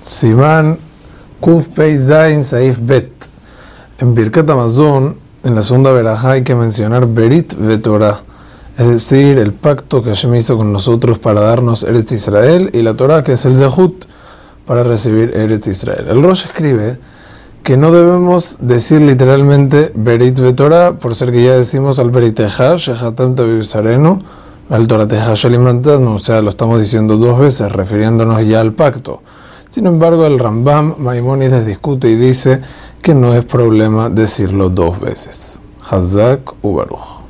Sivan Kuf Pei Zain Saif Bet. En Birkat Amazon, en la segunda verajá, hay que mencionar Berit Vetorah, es decir, el pacto que Hashem hizo con nosotros para darnos Eretz Israel y la Torah, que es el Zehut, para recibir Eretz Israel. El Rosh escribe que no debemos decir literalmente Berit Vetorah, por ser que ya decimos al Beriteja, Shehatam Tabibsarenu, al Torateja Shalimantanu, o sea, lo estamos diciendo dos veces, refiriéndonos ya al pacto. Sin embargo, el Rambam Maimonides discute y dice que no es problema decirlo dos veces. Hazak Ubaruch.